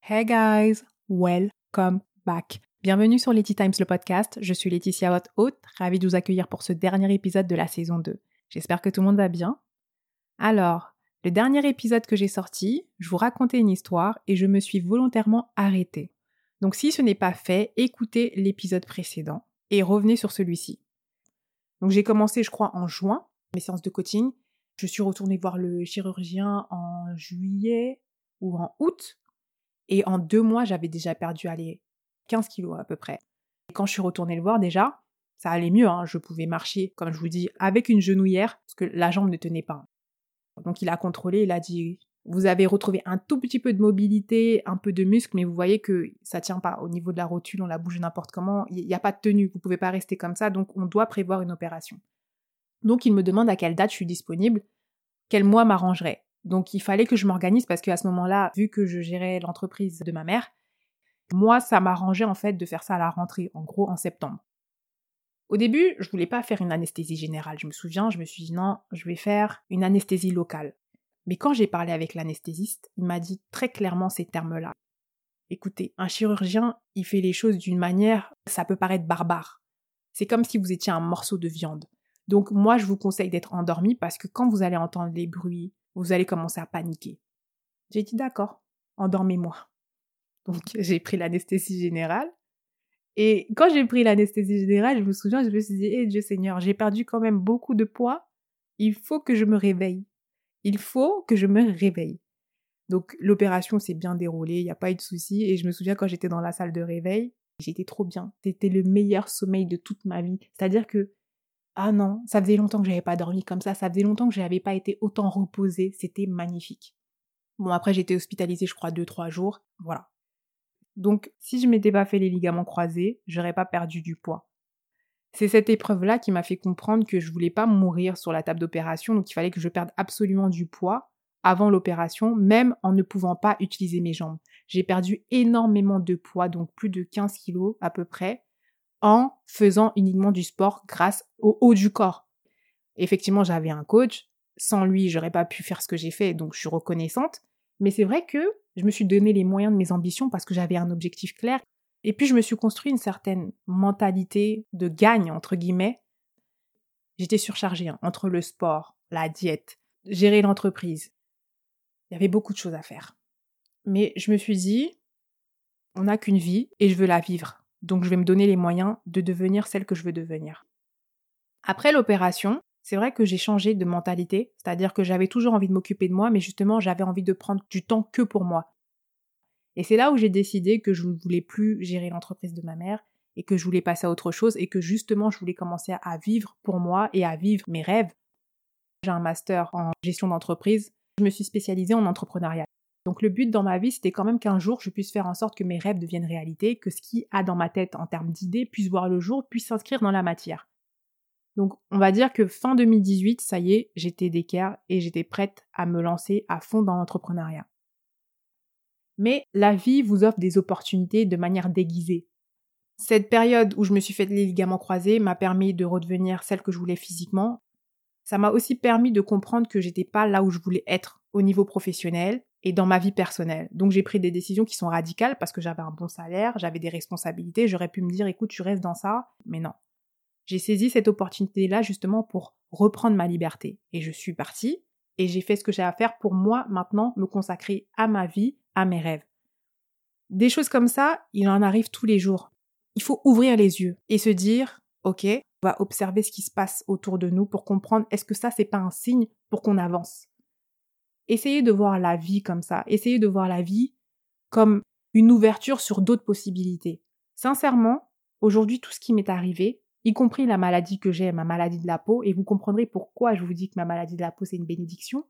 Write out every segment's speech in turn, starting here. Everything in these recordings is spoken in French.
Hey guys, welcome back. Bienvenue sur Letty Times le podcast. Je suis Laetitia, votre hôte, ravie de vous accueillir pour ce dernier épisode de la saison 2. J'espère que tout le monde va bien. Alors, le dernier épisode que j'ai sorti, je vous racontais une histoire et je me suis volontairement arrêtée. Donc si ce n'est pas fait, écoutez l'épisode précédent et revenez sur celui-ci. Donc j'ai commencé, je crois, en juin, mes séances de coaching. Je suis retournée voir le chirurgien en juillet ou en août. Et en deux mois, j'avais déjà perdu, allez, 15 kilos à peu près. Et quand je suis retournée le voir déjà, ça allait mieux. Hein. Je pouvais marcher, comme je vous dis, avec une genouillère, parce que la jambe ne tenait pas. Donc il a contrôlé, il a dit vous avez retrouvé un tout petit peu de mobilité, un peu de muscle, mais vous voyez que ça tient pas. Au niveau de la rotule, on la bouge n'importe comment. Il n'y a pas de tenue. Vous pouvez pas rester comme ça. Donc, on doit prévoir une opération. Donc, il me demande à quelle date je suis disponible, quel mois m'arrangerait. Donc, il fallait que je m'organise parce qu'à ce moment-là, vu que je gérais l'entreprise de ma mère, moi, ça m'arrangeait en fait de faire ça à la rentrée, en gros en septembre. Au début, je voulais pas faire une anesthésie générale. Je me souviens, je me suis dit non, je vais faire une anesthésie locale. Mais quand j'ai parlé avec l'anesthésiste, il m'a dit très clairement ces termes-là. Écoutez, un chirurgien, il fait les choses d'une manière, ça peut paraître barbare. C'est comme si vous étiez un morceau de viande. Donc moi, je vous conseille d'être endormi parce que quand vous allez entendre les bruits, vous allez commencer à paniquer. J'ai dit d'accord, endormez-moi. Donc j'ai pris l'anesthésie générale. Et quand j'ai pris l'anesthésie générale, je me souviens, je me suis dit, eh Dieu Seigneur, j'ai perdu quand même beaucoup de poids. Il faut que je me réveille. Il faut que je me réveille. Donc l'opération s'est bien déroulée, il n'y a pas eu de souci. Et je me souviens quand j'étais dans la salle de réveil, j'étais trop bien. C'était le meilleur sommeil de toute ma vie. C'est-à-dire que, ah non, ça faisait longtemps que j'avais pas dormi comme ça, ça faisait longtemps que je n'avais pas été autant reposée, c'était magnifique. Bon, après j'étais hospitalisée, je crois, deux, trois jours. Voilà. Donc, si je m'étais pas fait les ligaments croisés, j'aurais pas perdu du poids. C'est cette épreuve-là qui m'a fait comprendre que je voulais pas mourir sur la table d'opération, donc il fallait que je perde absolument du poids avant l'opération, même en ne pouvant pas utiliser mes jambes. J'ai perdu énormément de poids, donc plus de 15 kilos à peu près, en faisant uniquement du sport grâce au haut du corps. Effectivement, j'avais un coach. Sans lui, j'aurais pas pu faire ce que j'ai fait, donc je suis reconnaissante. Mais c'est vrai que je me suis donné les moyens de mes ambitions parce que j'avais un objectif clair et puis je me suis construit une certaine mentalité de gagne, entre guillemets. J'étais surchargée hein, entre le sport, la diète, gérer l'entreprise. Il y avait beaucoup de choses à faire. Mais je me suis dit, on n'a qu'une vie et je veux la vivre. Donc je vais me donner les moyens de devenir celle que je veux devenir. Après l'opération, c'est vrai que j'ai changé de mentalité, c'est-à-dire que j'avais toujours envie de m'occuper de moi, mais justement j'avais envie de prendre du temps que pour moi. Et c'est là où j'ai décidé que je ne voulais plus gérer l'entreprise de ma mère et que je voulais passer à autre chose et que justement je voulais commencer à vivre pour moi et à vivre mes rêves. J'ai un master en gestion d'entreprise. Je me suis spécialisée en entrepreneuriat. Donc le but dans ma vie, c'était quand même qu'un jour, je puisse faire en sorte que mes rêves deviennent réalité, que ce qui a dans ma tête en termes d'idées puisse voir le jour, puisse s'inscrire dans la matière. Donc on va dire que fin 2018, ça y est, j'étais d'équerre et j'étais prête à me lancer à fond dans l'entrepreneuriat. Mais la vie vous offre des opportunités de manière déguisée. Cette période où je me suis fait les ligaments croisés m'a permis de redevenir celle que je voulais physiquement. Ça m'a aussi permis de comprendre que j'étais pas là où je voulais être au niveau professionnel et dans ma vie personnelle. Donc j'ai pris des décisions qui sont radicales parce que j'avais un bon salaire, j'avais des responsabilités, j'aurais pu me dire écoute, tu restes dans ça, mais non. J'ai saisi cette opportunité-là justement pour reprendre ma liberté et je suis partie et j'ai fait ce que j'ai à faire pour moi maintenant me consacrer à ma vie à mes rêves. Des choses comme ça, il en arrive tous les jours. Il faut ouvrir les yeux et se dire, ok, on va observer ce qui se passe autour de nous pour comprendre est-ce que ça c'est pas un signe pour qu'on avance? Essayez de voir la vie comme ça. Essayez de voir la vie comme une ouverture sur d'autres possibilités. Sincèrement, aujourd'hui, tout ce qui m'est arrivé, y compris la maladie que j'ai, ma maladie de la peau, et vous comprendrez pourquoi je vous dis que ma maladie de la peau c'est une bénédiction,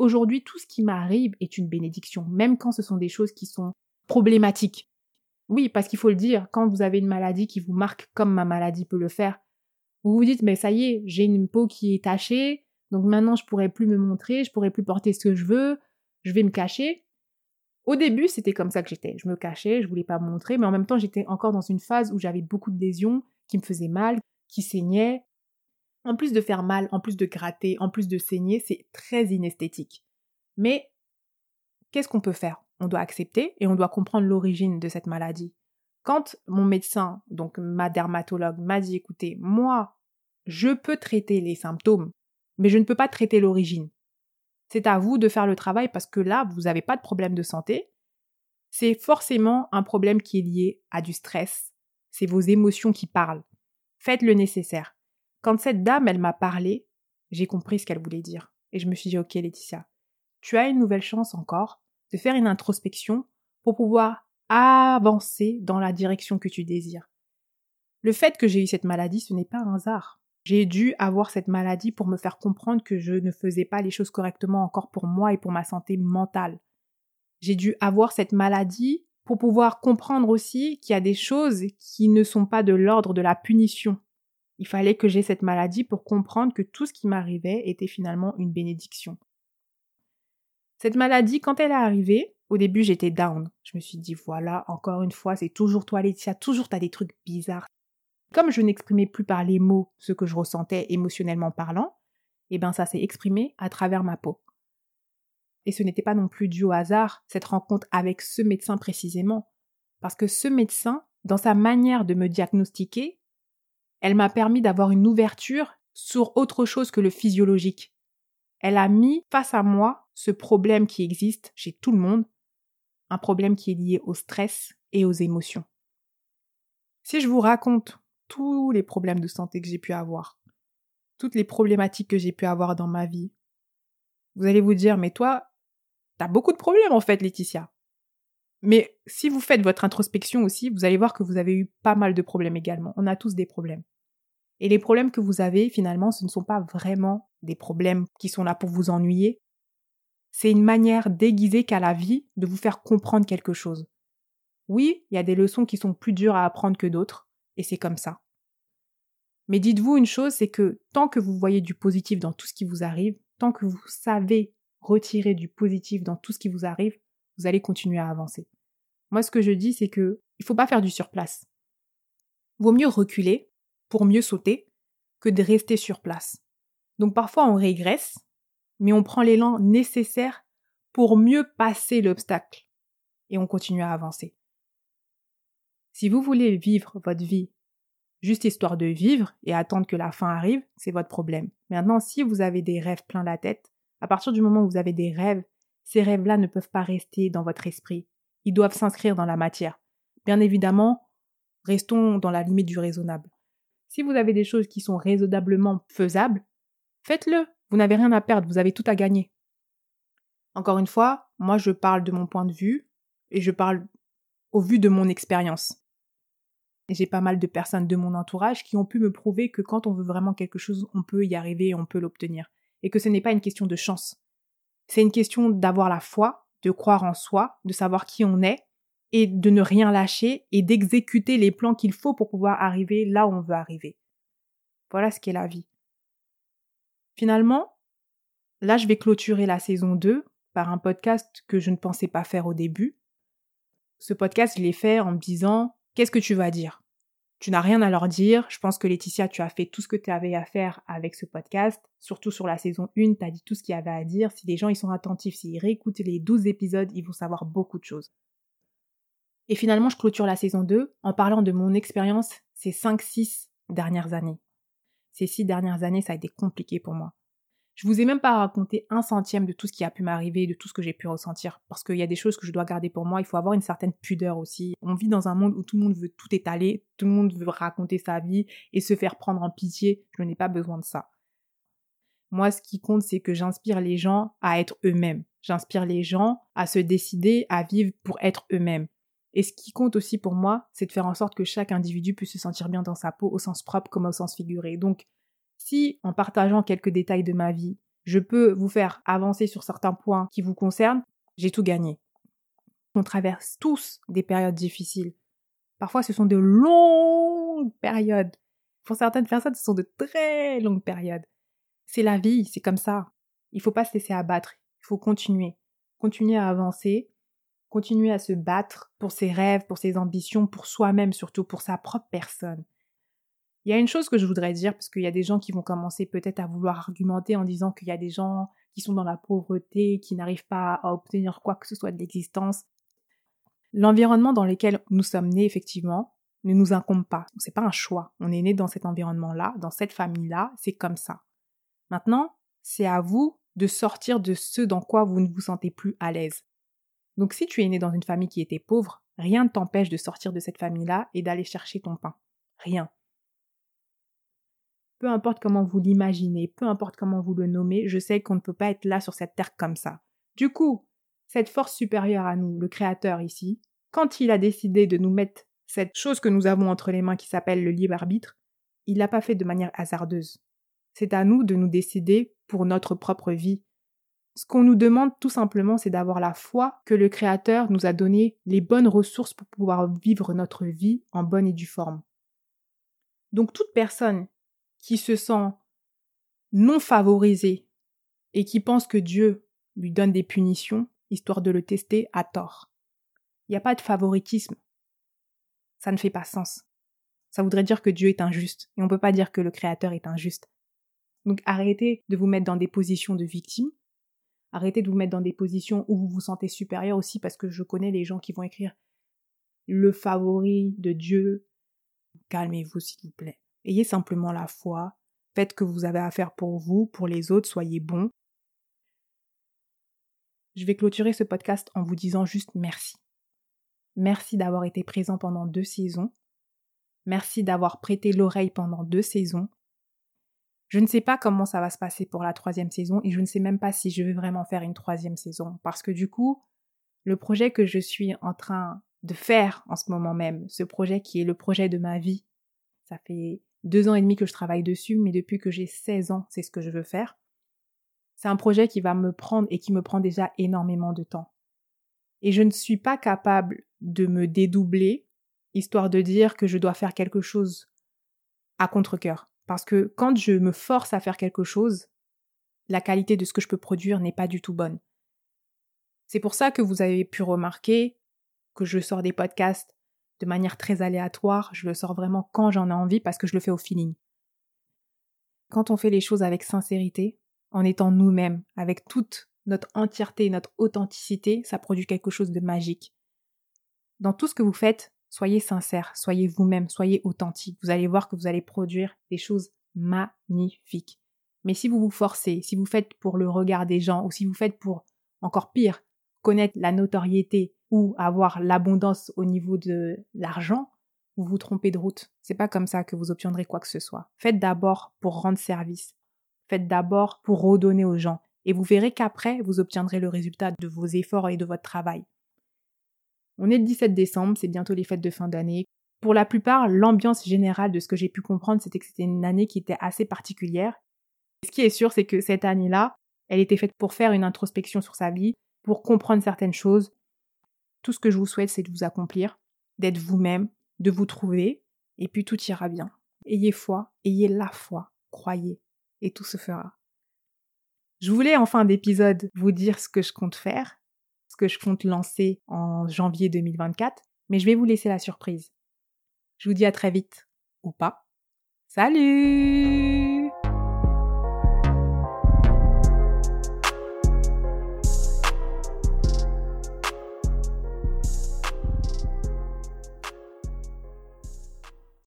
Aujourd'hui, tout ce qui m'arrive est une bénédiction, même quand ce sont des choses qui sont problématiques. Oui, parce qu'il faut le dire, quand vous avez une maladie qui vous marque comme ma maladie peut le faire, vous vous dites, mais ça y est, j'ai une peau qui est tachée, donc maintenant je pourrais plus me montrer, je pourrais plus porter ce que je veux, je vais me cacher. Au début, c'était comme ça que j'étais. Je me cachais, je voulais pas me montrer, mais en même temps, j'étais encore dans une phase où j'avais beaucoup de lésions qui me faisaient mal, qui saignaient, en plus de faire mal, en plus de gratter, en plus de saigner, c'est très inesthétique. Mais qu'est-ce qu'on peut faire? On doit accepter et on doit comprendre l'origine de cette maladie. Quand mon médecin, donc ma dermatologue, m'a dit écoutez, moi, je peux traiter les symptômes, mais je ne peux pas traiter l'origine. C'est à vous de faire le travail parce que là, vous n'avez pas de problème de santé. C'est forcément un problème qui est lié à du stress. C'est vos émotions qui parlent. Faites le nécessaire. Quand cette dame, elle m'a parlé, j'ai compris ce qu'elle voulait dire. Et je me suis dit, ok Laetitia, tu as une nouvelle chance encore de faire une introspection pour pouvoir avancer dans la direction que tu désires. Le fait que j'ai eu cette maladie, ce n'est pas un hasard. J'ai dû avoir cette maladie pour me faire comprendre que je ne faisais pas les choses correctement encore pour moi et pour ma santé mentale. J'ai dû avoir cette maladie pour pouvoir comprendre aussi qu'il y a des choses qui ne sont pas de l'ordre de la punition. Il fallait que j'ai cette maladie pour comprendre que tout ce qui m'arrivait était finalement une bénédiction. Cette maladie, quand elle est arrivée, au début j'étais down. Je me suis dit, voilà, encore une fois, c'est toujours toi Laetitia, toujours t'as des trucs bizarres. Comme je n'exprimais plus par les mots ce que je ressentais émotionnellement parlant, eh ben ça s'est exprimé à travers ma peau. Et ce n'était pas non plus dû au hasard, cette rencontre avec ce médecin précisément, parce que ce médecin, dans sa manière de me diagnostiquer, elle m'a permis d'avoir une ouverture sur autre chose que le physiologique. Elle a mis face à moi ce problème qui existe chez tout le monde, un problème qui est lié au stress et aux émotions. Si je vous raconte tous les problèmes de santé que j'ai pu avoir, toutes les problématiques que j'ai pu avoir dans ma vie, vous allez vous dire, mais toi, t'as beaucoup de problèmes en fait, Laetitia. Mais si vous faites votre introspection aussi, vous allez voir que vous avez eu pas mal de problèmes également. On a tous des problèmes. Et les problèmes que vous avez, finalement, ce ne sont pas vraiment des problèmes qui sont là pour vous ennuyer. C'est une manière déguisée qu'à la vie de vous faire comprendre quelque chose. Oui, il y a des leçons qui sont plus dures à apprendre que d'autres, et c'est comme ça. Mais dites-vous une chose, c'est que tant que vous voyez du positif dans tout ce qui vous arrive, tant que vous savez retirer du positif dans tout ce qui vous arrive, vous allez continuer à avancer. Moi, ce que je dis, c'est que il faut pas faire du surplace. Vaut mieux reculer pour mieux sauter que de rester sur place. Donc parfois on régresse, mais on prend l'élan nécessaire pour mieux passer l'obstacle et on continue à avancer. Si vous voulez vivre votre vie juste histoire de vivre et attendre que la fin arrive, c'est votre problème. Maintenant, si vous avez des rêves plein la tête, à partir du moment où vous avez des rêves, ces rêves-là ne peuvent pas rester dans votre esprit. Ils doivent s'inscrire dans la matière. Bien évidemment, restons dans la limite du raisonnable. Si vous avez des choses qui sont raisonnablement faisables, faites-le. Vous n'avez rien à perdre, vous avez tout à gagner. Encore une fois, moi je parle de mon point de vue et je parle au vu de mon expérience. J'ai pas mal de personnes de mon entourage qui ont pu me prouver que quand on veut vraiment quelque chose, on peut y arriver et on peut l'obtenir et que ce n'est pas une question de chance. C'est une question d'avoir la foi, de croire en soi, de savoir qui on est et de ne rien lâcher et d'exécuter les plans qu'il faut pour pouvoir arriver là où on veut arriver. Voilà ce qu'est la vie. Finalement, là je vais clôturer la saison 2 par un podcast que je ne pensais pas faire au début. Ce podcast, je l'ai fait en me disant Qu'est-ce que tu vas dire? Tu n'as rien à leur dire. Je pense que Laetitia, tu as fait tout ce que tu avais à faire avec ce podcast. Surtout sur la saison 1, tu as dit tout ce qu'il y avait à dire. Si les gens ils sont attentifs, s'ils réécoutent les 12 épisodes, ils vont savoir beaucoup de choses. Et finalement, je clôture la saison 2 en parlant de mon expérience ces 5-6 dernières années. Ces 6 dernières années, ça a été compliqué pour moi. Je vous ai même pas raconté un centième de tout ce qui a pu m'arriver, de tout ce que j'ai pu ressentir, parce qu'il y a des choses que je dois garder pour moi. Il faut avoir une certaine pudeur aussi. On vit dans un monde où tout le monde veut tout étaler, tout le monde veut raconter sa vie et se faire prendre en pitié. Je n'ai pas besoin de ça. Moi, ce qui compte, c'est que j'inspire les gens à être eux-mêmes. J'inspire les gens à se décider à vivre pour être eux-mêmes. Et ce qui compte aussi pour moi, c'est de faire en sorte que chaque individu puisse se sentir bien dans sa peau au sens propre comme au sens figuré. Donc, si, en partageant quelques détails de ma vie, je peux vous faire avancer sur certains points qui vous concernent, j'ai tout gagné. On traverse tous des périodes difficiles. Parfois, ce sont de longues périodes. Pour certaines personnes, ce sont de très longues périodes. C'est la vie, c'est comme ça. Il ne faut pas se laisser abattre. Il faut continuer. Continuer à avancer. Continuer à se battre pour ses rêves, pour ses ambitions, pour soi-même surtout, pour sa propre personne. Il y a une chose que je voudrais dire, parce qu'il y a des gens qui vont commencer peut-être à vouloir argumenter en disant qu'il y a des gens qui sont dans la pauvreté, qui n'arrivent pas à obtenir quoi que ce soit de l'existence. L'environnement dans lequel nous sommes nés, effectivement, ne nous incombe pas. C'est pas un choix. On est né dans cet environnement-là, dans cette famille-là, c'est comme ça. Maintenant, c'est à vous de sortir de ce dans quoi vous ne vous sentez plus à l'aise. Donc si tu es né dans une famille qui était pauvre, rien ne t'empêche de sortir de cette famille-là et d'aller chercher ton pain. Rien. Peu importe comment vous l'imaginez, peu importe comment vous le nommez, je sais qu'on ne peut pas être là sur cette terre comme ça. Du coup, cette force supérieure à nous, le Créateur ici, quand il a décidé de nous mettre cette chose que nous avons entre les mains qui s'appelle le libre arbitre, il l'a pas fait de manière hasardeuse. C'est à nous de nous décider pour notre propre vie. Ce qu'on nous demande tout simplement, c'est d'avoir la foi que le Créateur nous a donné les bonnes ressources pour pouvoir vivre notre vie en bonne et due forme. Donc toute personne qui se sent non favorisée et qui pense que Dieu lui donne des punitions, histoire de le tester, a tort. Il n'y a pas de favoritisme. Ça ne fait pas sens. Ça voudrait dire que Dieu est injuste, et on ne peut pas dire que le Créateur est injuste. Donc arrêtez de vous mettre dans des positions de victime. Arrêtez de vous mettre dans des positions où vous vous sentez supérieur aussi parce que je connais les gens qui vont écrire le favori de Dieu. Calmez-vous s'il vous plaît. Ayez simplement la foi. Faites ce que vous avez à faire pour vous, pour les autres, soyez bons. Je vais clôturer ce podcast en vous disant juste merci. Merci d'avoir été présent pendant deux saisons. Merci d'avoir prêté l'oreille pendant deux saisons. Je ne sais pas comment ça va se passer pour la troisième saison et je ne sais même pas si je vais vraiment faire une troisième saison parce que du coup, le projet que je suis en train de faire en ce moment même, ce projet qui est le projet de ma vie, ça fait deux ans et demi que je travaille dessus, mais depuis que j'ai 16 ans, c'est ce que je veux faire. C'est un projet qui va me prendre et qui me prend déjà énormément de temps. Et je ne suis pas capable de me dédoubler, histoire de dire que je dois faire quelque chose à contre-coeur. Parce que quand je me force à faire quelque chose, la qualité de ce que je peux produire n'est pas du tout bonne. C'est pour ça que vous avez pu remarquer que je sors des podcasts de manière très aléatoire, je le sors vraiment quand j'en ai envie parce que je le fais au feeling. Quand on fait les choses avec sincérité, en étant nous-mêmes, avec toute notre entièreté, notre authenticité, ça produit quelque chose de magique. Dans tout ce que vous faites, Soyez sincère, soyez vous-même, soyez authentique. Vous allez voir que vous allez produire des choses magnifiques. Mais si vous vous forcez, si vous faites pour le regard des gens, ou si vous faites pour, encore pire, connaître la notoriété ou avoir l'abondance au niveau de l'argent, vous vous trompez de route. C'est pas comme ça que vous obtiendrez quoi que ce soit. Faites d'abord pour rendre service. Faites d'abord pour redonner aux gens. Et vous verrez qu'après, vous obtiendrez le résultat de vos efforts et de votre travail. On est le 17 décembre, c'est bientôt les fêtes de fin d'année. Pour la plupart, l'ambiance générale de ce que j'ai pu comprendre, c'était que c'était une année qui était assez particulière. Ce qui est sûr, c'est que cette année-là, elle était faite pour faire une introspection sur sa vie, pour comprendre certaines choses. Tout ce que je vous souhaite, c'est de vous accomplir, d'être vous-même, de vous trouver, et puis tout ira bien. Ayez foi, ayez la foi, croyez, et tout se fera. Je voulais en fin d'épisode vous dire ce que je compte faire, que je compte lancer en janvier 2024, mais je vais vous laisser la surprise. Je vous dis à très vite, ou pas. Salut